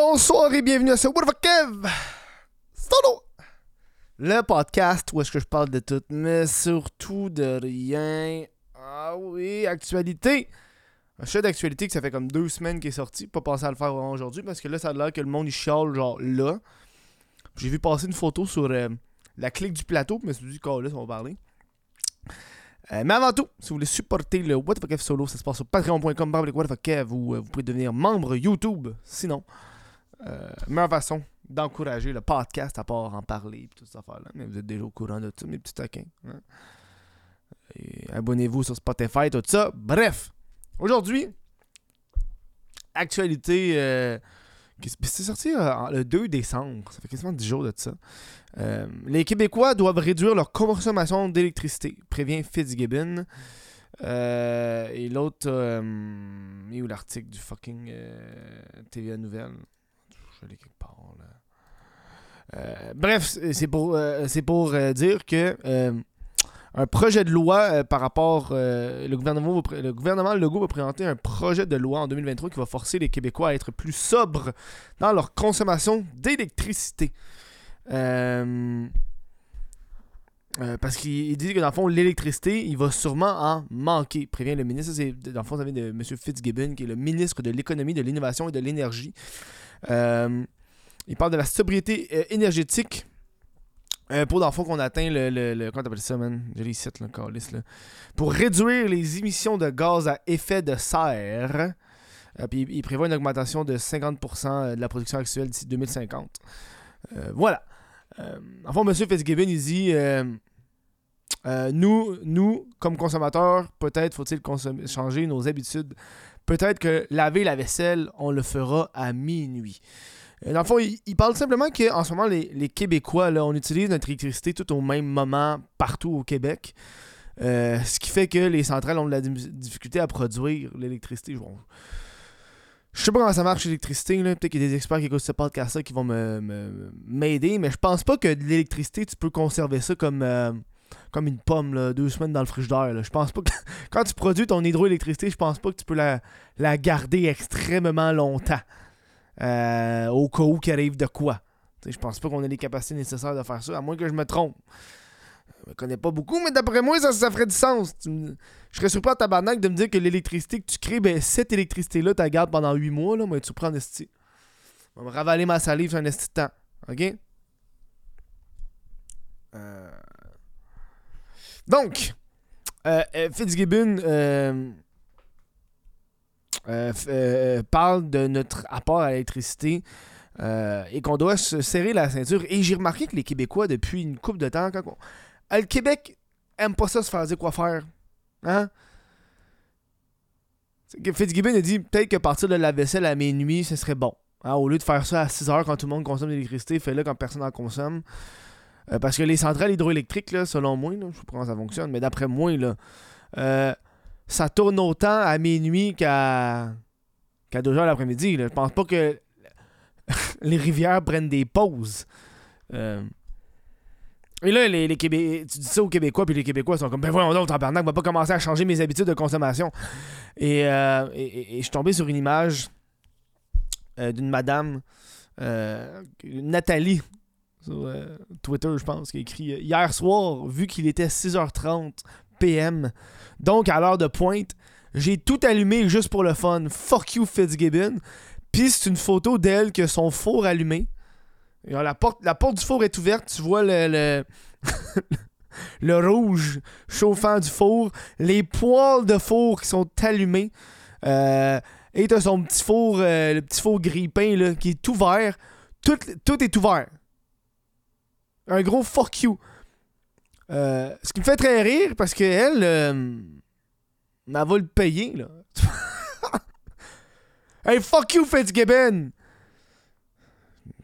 Bonsoir et bienvenue à ce What Kev? Solo Le podcast où est-ce que je parle de tout, mais surtout de rien. Ah oui, actualité Un chef d'actualité que ça fait comme deux semaines qu'il est sorti, pas penser à le faire aujourd'hui parce que là ça a l'air que le monde il genre là. J'ai vu passer une photo sur euh, la clique du plateau, mais c'est du cas là, on va parler. Euh, mais avant tout, si vous voulez supporter le What the fuck solo, ça se passe sur patreon.com What euh, vous pouvez devenir membre YouTube. Sinon, euh, meilleure façon d'encourager le podcast à part en parler et tout ça là Mais vous êtes déjà au courant de tout, mes petits taquins. hein. Et abonnez-vous sur Spotify, tout ça. Bref, aujourd'hui, actualité. euh, c'est sorti euh, le 2 décembre. Ça fait quasiment 10 jours de ça. Euh, les Québécois doivent réduire leur consommation d'électricité, prévient Fitzgibbon. Et l'autre, euh, il est où l'article du fucking TVA Nouvelle Euh, bref, c'est pour, euh, c'est pour euh, dire que un projet de loi par rapport. le, gouvernement, le gouvernement Legault va présenter un projet de loi en 2023 qui va forcer les Québécois à être plus sobres dans leur consommation d'électricité. Euh, parce qu'il il dit que dans le fond, l'électricité, il va sûrement en manquer, prévient le ministre. Dans le fond, ça vient de M. Fitzgibbon, qui est le ministre de l'économie, de l'innovation et de l'énergie. Euh, il parle de la sobriété euh, énergétique pour, dans le fond, qu'on atteint le, le, le- Comment t'appelles ça, man? J'ai les sites, là, câlisse, là. Pour réduire les émissions de gaz à effet de serre. Puis il prévoit une augmentation de 50% de la production actuelle d'ici 2050. Euh, voilà. Euh, en fond, M. Fitzgibbon, il dit euh, euh, nous, nous, comme consommateurs, peut-être faut-il changer nos habitudes. Peut-être que laver la vaisselle, on le fera à minuit. Dans le fond, il, parle simplement qu'en ce moment, les, Québécois, on utilise notre électricité tout au même moment partout au Québec. Ce qui fait que les centrales ont de la difficulté à produire l'électricité. Je sais pas comment ça marche l'électricité. Peut-être qu'il y a des experts qui écoutent ce podcast qui vont me- me- m'aider, mais je pense pas que de l'électricité, tu peux conserver ça comme, euh, comme une pomme, là, deux semaines dans le frigidaire. Je pense pas que. Quand tu produis ton hydroélectricité, je pense pas que tu peux la, la garder extrêmement longtemps. euh, au cas où qu'il arrive de quoi. Je pense pas qu'on ait les capacités nécessaires de faire ça, à moins que je me trompe. Je me connais pas beaucoup, mais d'après moi, ça, ferait du sens. Je serais surpris à tabarnak de me dire que l'électricité que tu crées, ben, cette électricité-là, tu la gardes pendant 8 mois, là, mais tu prends en esti. On va me ravaler ma salive sur un esti. OK? Euh, Donc, euh, euh, Fitzgibbon euh, euh, parle de notre apport à l'électricité et qu'on doit se serrer la ceinture. Et j'ai remarqué que les Québécois, depuis une couple de temps, quand on- le Québec aime pas ça se faire dire quoi faire. Hein? Fitzgibbon a dit peut-être que partir de la vaisselle à minuit, ce serait bon. Hein, au lieu de faire ça à 6 heures quand tout le monde consomme de l'électricité, fais-le quand personne en consomme. Euh, parce que les centrales hydroélectriques, selon moi, là, je sais pas comment ça fonctionne, mais d'après moi, là, euh, ça tourne autant à minuit qu'à qu'à 2 heures l'après-midi. Je pense pas que les rivières prennent des pauses. Euh, et là, les, Québé- tu dis ça aux Québécois, puis les Québécois sont comme, ben voyons donc, tabarnak, va pas commencer à changer mes habitudes de consommation. Et, euh, je suis tombé sur une image euh, d'une madame, euh, Nathalie, sur Twitter, je pense, qui a écrit Hier soir, vu qu'il était 6h30 PM, donc à l'heure de pointe, j'ai tout allumé juste pour le fun. Fuck you, Fitzgibbon. Puis c'est une photo d'elle qui a son four allumé. Alors, la, porte, du four est ouverte, tu vois le, le, le rouge chauffant du four, les poils de four qui sont allumés. Euh, et t'as son petit four, euh, le petit four grille-pain là, qui est ouvert. Tout, tout est ouvert. Un gros fuck you. Euh, ce qui me fait très rire parce que elle, euh, elle va le payer là. hey fuck you Fitzgibbon!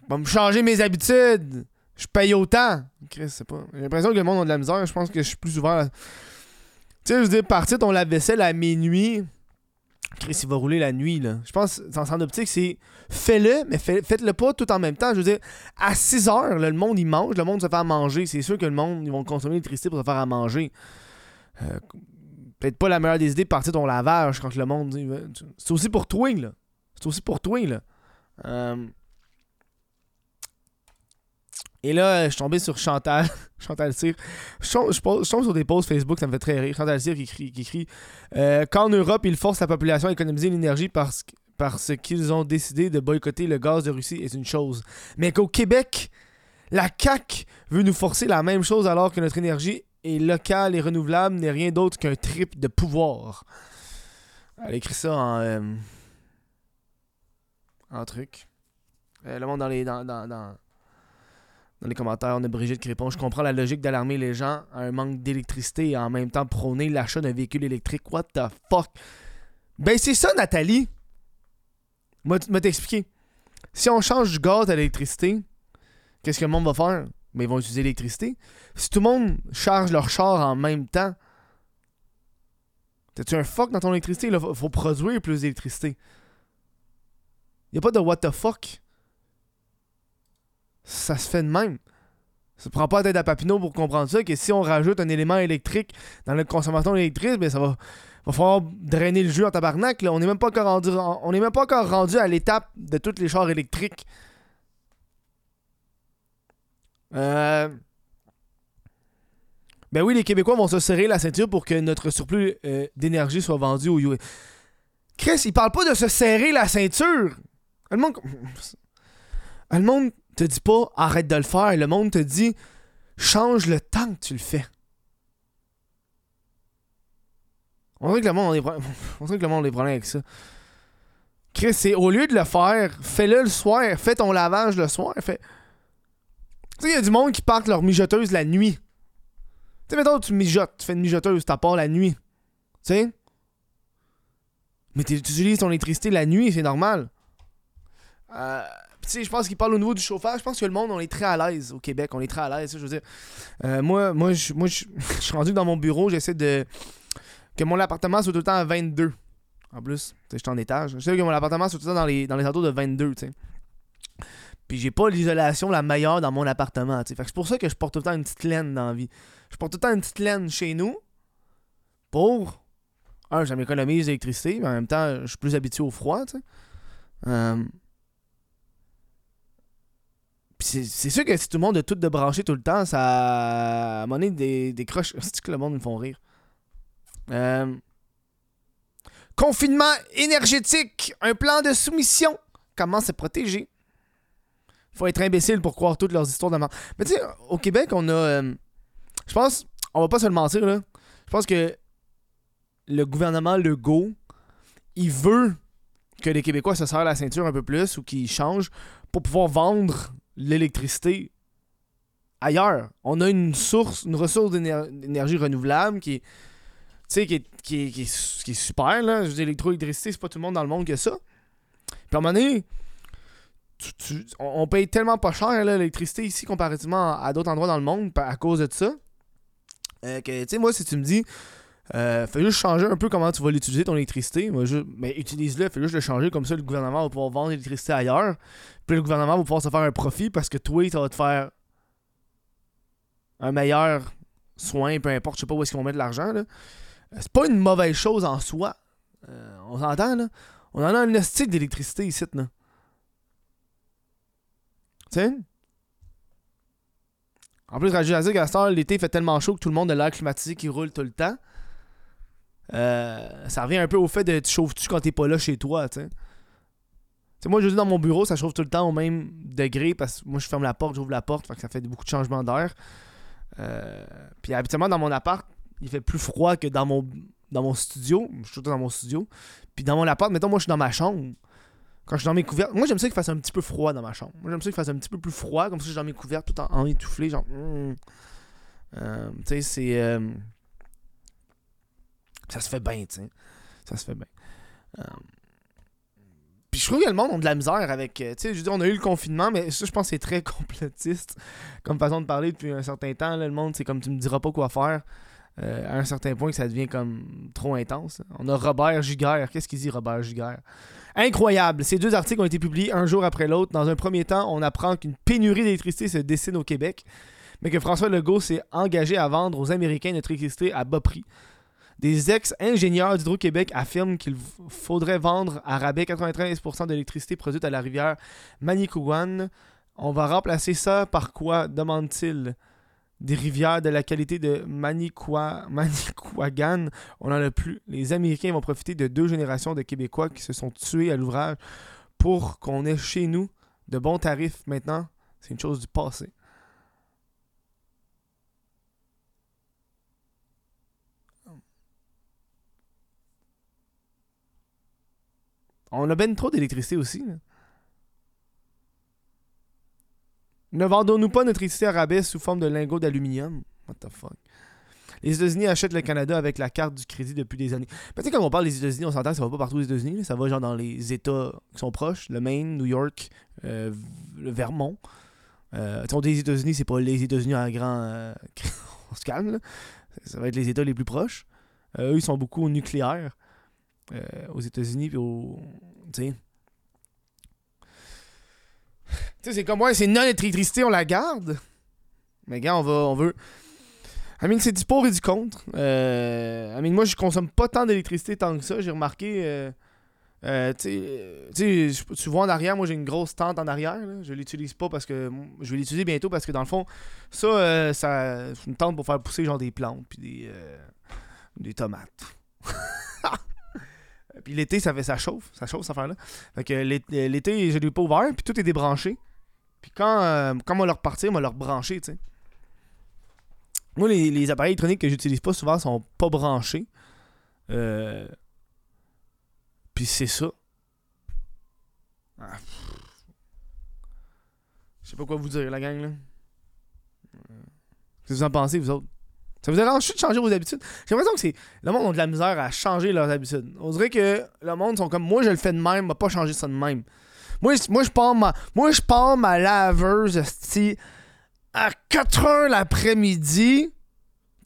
Va me changer mes habitudes. Je paye autant. Chris, c'est pas. J'ai l'impression que le monde a de la misère. Je pense que je suis plus ouvert. à- Tu sais, je veux dire, partir ton lave-vaisselle à minuit. Chris, il va rouler la nuit, là. Je pense, dans son optique, c'est fais-le, mais faites-le pas tout en même temps. Je veux dire, à 6 heures, là, le monde, il mange, le monde se fait à manger. C'est sûr que le monde, ils vont consommer l'électricité pour se faire à manger. Euh, Peut-être pas la meilleure des idées partir ton lavage quand le monde. C'est aussi pour toi, là. C'est aussi pour toi, là. Euh, Et là, je suis tombé sur Chantal. Chantal Cyr. Je tombe, sur des posts Facebook, ça me fait très rire. Chantal Cyr qui écrit, qui écrit euh, Qu'en Europe, ils forcent la population à économiser l'énergie parce, parce qu'ils ont décidé de boycotter le gaz de Russie est une chose. Mais qu'au Québec, la CAQ veut nous forcer la même chose alors que notre énergie est locale et renouvelable n'est rien d'autre qu'un trip de pouvoir. Elle écrit ça en. euh, en truc. Euh, le monde dans les. Dans, dans, dans les commentaires, on a Brigitte qui répond Je comprends la logique d'alarmer les gens à un manque d'électricité et en même temps prôner l'achat d'un véhicule électrique. What the fuck Ben, c'est ça, Nathalie. M'as t'expliquer. Si on change du gaz à l'électricité, qu'est-ce que le monde va faire? Mais ils vont utiliser l'électricité. Si tout le monde charge leur char en même temps, t'as-tu un fuck dans ton électricité? Il faut, faut produire plus d'électricité. Y a pas de what the fuck. Ça se fait de même. Ça prend pas la tête à Papineau pour comprendre ça, que si on rajoute un élément électrique dans notre consommation électrique, ben ça va, va falloir drainer le jus en tabarnak. On n'est même pas encore rendu, même pas encore rendu à l'étape de tous les chars électriques. Euh... Ben oui, les Québécois vont se serrer la ceinture pour que notre surplus euh, d'énergie soit vendu au US. Chris, il parle pas de se serrer la ceinture. Le monde, le monde te dit pas arrête de le faire. Le monde te dit change le temps que tu le fais. On dirait que le monde des problèmes. On que le monde problèmes avec ça. Chris, c'est au lieu de le faire, fais-le le soir. Fais ton lavage le soir. Tu sais, il y a du monde qui partent leur mijoteuse la nuit. Tu sais, mettons, tu mijotes, tu fais une mijoteuse, t'as part la nuit. Tu sais? Mais tu utilises ton électricité la nuit, c'est normal. Euh, sais, je pense qu'il parle au niveau du chauffage. Je pense que le monde, on est très à l'aise au Québec. On est très à l'aise, je veux dire. Euh, moi, moi, je moi, je je suis rendu dans mon bureau, j'essaie de. que mon appartement soit tout le temps à 22. En plus, sais, je suis en étage. J'essaie que mon appartement soit tout le temps dans les, dans les de 22, tu sais. Puis j'ai pas l'isolation la meilleure dans mon appartement, tu sais. Fait que c'est pour ça que je porte tout le temps une petite laine dans la vie. Je porte tout le temps une petite laine chez nous pour. Un, ça m'économise l'électricité, mais en même temps, je suis plus habitué au froid, tu sais. Euh, c'est sûr que si tout le monde a tout de branché tout le temps, ça. À un des, des croches. C'est que le monde me font rire? Euh, Confinement énergétique, un plan de soumission. Comment se protéger? Faut être imbécile pour croire toutes leurs histoires de mort. Mais tu sais, au Québec, on a. euh, je pense, on va pas se le mentir, là. Je pense que le gouvernement Legault, il veut que les Québécois se serrent la ceinture un peu plus ou qu'ils changent pour pouvoir vendre l'électricité ailleurs. On a une source, une ressource d'éner- d'énergie renouvelable qui est, qui est, qui est- qui est- qui est super, là. Je dire, l'électroélectricité, c'est pas tout le monde dans le monde que ça. Puis à un moment donné, tu- tu- on, paye tellement pas cher, l'électricité ici, comparativement à, d'autres endroits dans le monde, à cause de ça, euh, que, tu sais, moi, si tu me dis, euh, fais juste changer un peu comment tu vas l'utiliser, ton électricité, mais utilise-le, fais juste le changer, comme ça, le gouvernement va pouvoir vendre l'électricité ailleurs, puis le gouvernement va pouvoir se faire un profit parce que toi, ça va te faire un meilleur soin, peu importe, je sais pas où est-ce qu'ils vont mettre l'argent. Euh, C'est pas une mauvaise chose en soi. Euh, on s'entend, là. On en a un estique d'électricité ici, là. Tu sais? En plus, cette heure, l'été fait tellement chaud que tout le monde a l'air climatisé qui roule tout le temps. Euh, ça revient un peu au fait de tu chauffes-tu quand t'es pas là chez toi, tu sais. Moi, je dis dans mon bureau, ça chauffe tout le temps au même degré parce que moi, je ferme la porte, j'ouvre la porte, ça fait beaucoup de changements d'air. Euh, puis habituellement, dans mon appart, il fait plus froid que dans mon, dans mon studio. Je suis tout dans mon studio. Puis dans mon appart, mettons, moi, je suis dans ma chambre. Quand je suis dans mes couvertes, moi, j'aime ça qu'il fasse un petit peu froid dans ma chambre. Moi, j'aime ça qu'il fasse un petit peu plus froid, comme ça, je suis dans mes couvertes tout en, en étoufflé, genre. mm. Euh, tu sais, c'est. Ça se fait bien, tu. Ça se fait bien. Euh, Puis je trouve que le monde a de la misère avec. euh, Tu sais, je dire, on a eu le confinement, mais ça, je pense que c'est très complotiste comme façon de parler depuis un certain temps. là. le monde, c'est comme tu me diras pas quoi faire. euh, à un certain point que ça devient comme trop intense. On a Robert Giguère. Qu'est-ce qu'il dit, Robert Giguère? Incroyable. Ces deux articles ont été publiés un jour après l'autre. Dans un premier temps, on apprend qu'une pénurie d'électricité se dessine au Québec, mais que François Legault s'est engagé à vendre aux Américains notre électricité à bas prix. Des ex-ingénieurs d'Hydro-Québec affirment qu'il faudrait vendre à rabais 93% de l'électricité produite à la rivière Manicouagan On va remplacer ça par quoi demande-t-il? Des rivières de la qualité de Manicouagan, on n'en a plus. Les Américains vont profiter de deux générations de Québécois qui se sont tués à l'ouvrage pour qu'on ait chez nous de bons tarifs maintenant. C'est une chose du passé. On a bien trop d'électricité aussi. Ne vendons-nous pas notre électricité à sous forme de lingots d'aluminium? What the fuck? Les États-Unis achètent le Canada avec la carte du crédit depuis des années. Peut-être quand on parle des États-Unis, on s'entend que ça va pas partout aux États-Unis. Ça va genre dans les États qui sont proches, le Maine, New York, euh, le Vermont. Euh, des États-Unis, c'est pas les États-Unis en grand. Euh, on se calme. Ça va être les États les plus proches. Euh, eux, ils sont beaucoup au nucléaire. Euh, aux États-Unis, puis au. Tu sais. C'est comme, ouais, c'est non électricité, on la garde. Mais gars, on va, on veut. I mean, c'est du pour et du contre. Euh, I mean, moi, je consomme pas tant d'électricité tant que ça. J'ai remarqué. Euh, euh, tu sais, tu vois en arrière, moi j'ai une grosse tente en arrière. Là. Je l'utilise pas parce que. Je vais l'utiliser bientôt parce que dans le fond, ça, euh, c'est une tente pour faire pousser genre des plantes puis des, euh, des tomates. puis l'été, ça fait ça chauffe. Ça chauffe cette affaire-là. Fait que l'été, l'été, je l'ai pas ouvert, puis tout est débranché. Puis quand, euh, quand on va leur repartir, on va leur brancher, tu sais. Moi, les, appareils électroniques que j'utilise pas souvent sont pas branchés. Euh. Puis c'est ça. Ah. Je sais pas quoi vous dire, la gang, là. Qu'est-ce que vous en pensez, vous autres? Ça vous dérange de changer vos habitudes? J'ai l'impression que c'est. Le monde a de la misère à changer leurs habitudes. On dirait que le monde sont comme moi, je le fais de même, va pas changer ça de même. Moi, moi je pars ma. Moi, je pars ma laveuse, à 4 heures l'après-midi.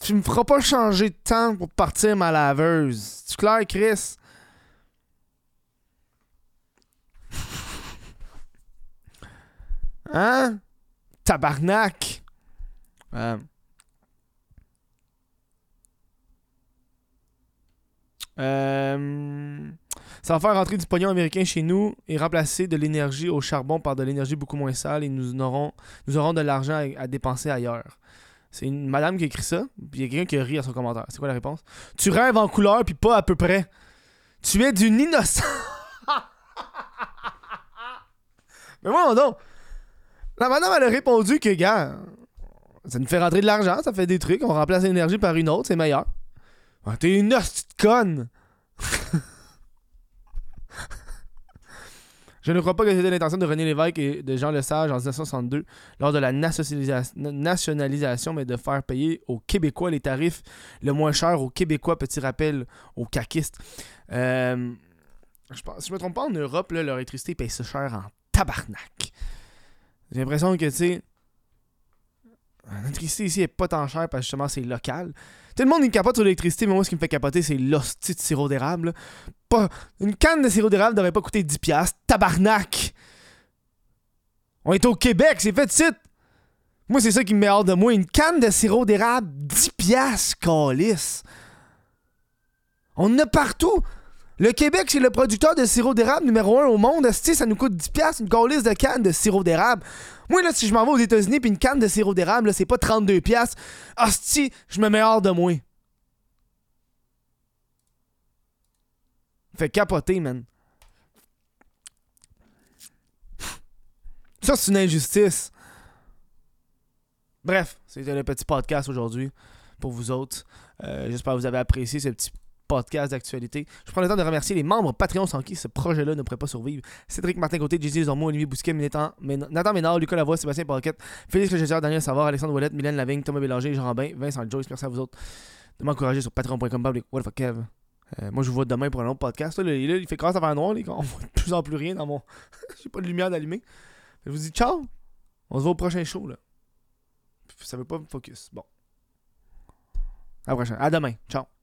Tu me feras pas changer de temps pour partir ma laveuse. C'est clair, Chris? Hein? Tabarnak! Euh, Ça va faire rentrer du pognon américain chez nous et remplacer de l'énergie au charbon par de l'énergie beaucoup moins sale et nous aurons, nous aurons de l'argent à, dépenser ailleurs. C'est une madame qui écrit ça, puis il y a quelqu'un qui a ri à son commentaire. C'est quoi la réponse? Tu rêves en couleur, puis pas à peu près. Tu es d'une innocence. Mais moi, non. La madame, elle a répondu que, gars, ça nous fait rentrer de l'argent, ça fait des trucs, on remplace l'énergie par une autre, c'est meilleur. Ah, T'es une hostie de conne! Je ne crois pas que c'était l'intention de René Lévesque et de Jean Lesage en 1962 lors de la nationalisa- nationalisation, mais de faire payer aux Québécois les tarifs le moins cher aux Québécois, petit rappel aux caquistes. Euh, je pense, si je me trompe pas, en Europe, là, leur électricité paye ça cher en tabarnak. J'ai l'impression que, tu sais, l'électricité ici est pas tant chère parce que justement c'est local. Tout le monde il capote sur l'électricité, mais moi ce qui me fait capoter c'est l'hostie de sirop d'érable. Pas... Une canne de sirop d'érable devrait pas coûter 10$. Tabarnak! On est au Québec, c'est fait de site! Moi c'est ça qui me met hors de moi. Une canne de sirop d'érable, 10$, calice! On en a partout! Le Québec, c'est le producteur de sirop d'érable numéro 1 au monde. Asti, ça nous coûte 10$ une calice de canne de sirop d'érable. Moi, là, si je m'en vais aux États-Unis puis une canne de sirop d'érable, c'est pas 32$. Asti, je me mets hors de moi. Fait capoter, man. Ça, c'est une injustice. Bref, c'était le petit podcast aujourd'hui pour vous autres. Euh, J'espère que vous avez apprécié ce petit podcast d'actualité. Je prends le temps de remercier les membres Patreon sans qui ce projet-là ne pourrait pas survivre. Cédric Martin Côté, Jésus Zormo, Olivier Bousquet, Nathan, Nathan Ménard, Lucas Lavoie, Sébastien Paquette, Félix Legésière, Daniel Savard, Alexandre Ouellette, Mylène Lavigne, Thomas Bélanger, Jean Rambin, Vincent Joyce. Merci à vous autres de m'encourager sur patreon.com. What the fuck, Kev. Euh, moi, je vous vois demain pour un autre podcast. Là, il fait commence à faire noir. Là, on voit de plus en plus rien dans mon. J'ai pas de lumière d'allumer. Je vous dis ciao. On se voit au prochain show. Là. Ça veut pas me focus. Bon. À la prochaine. À demain. Ciao.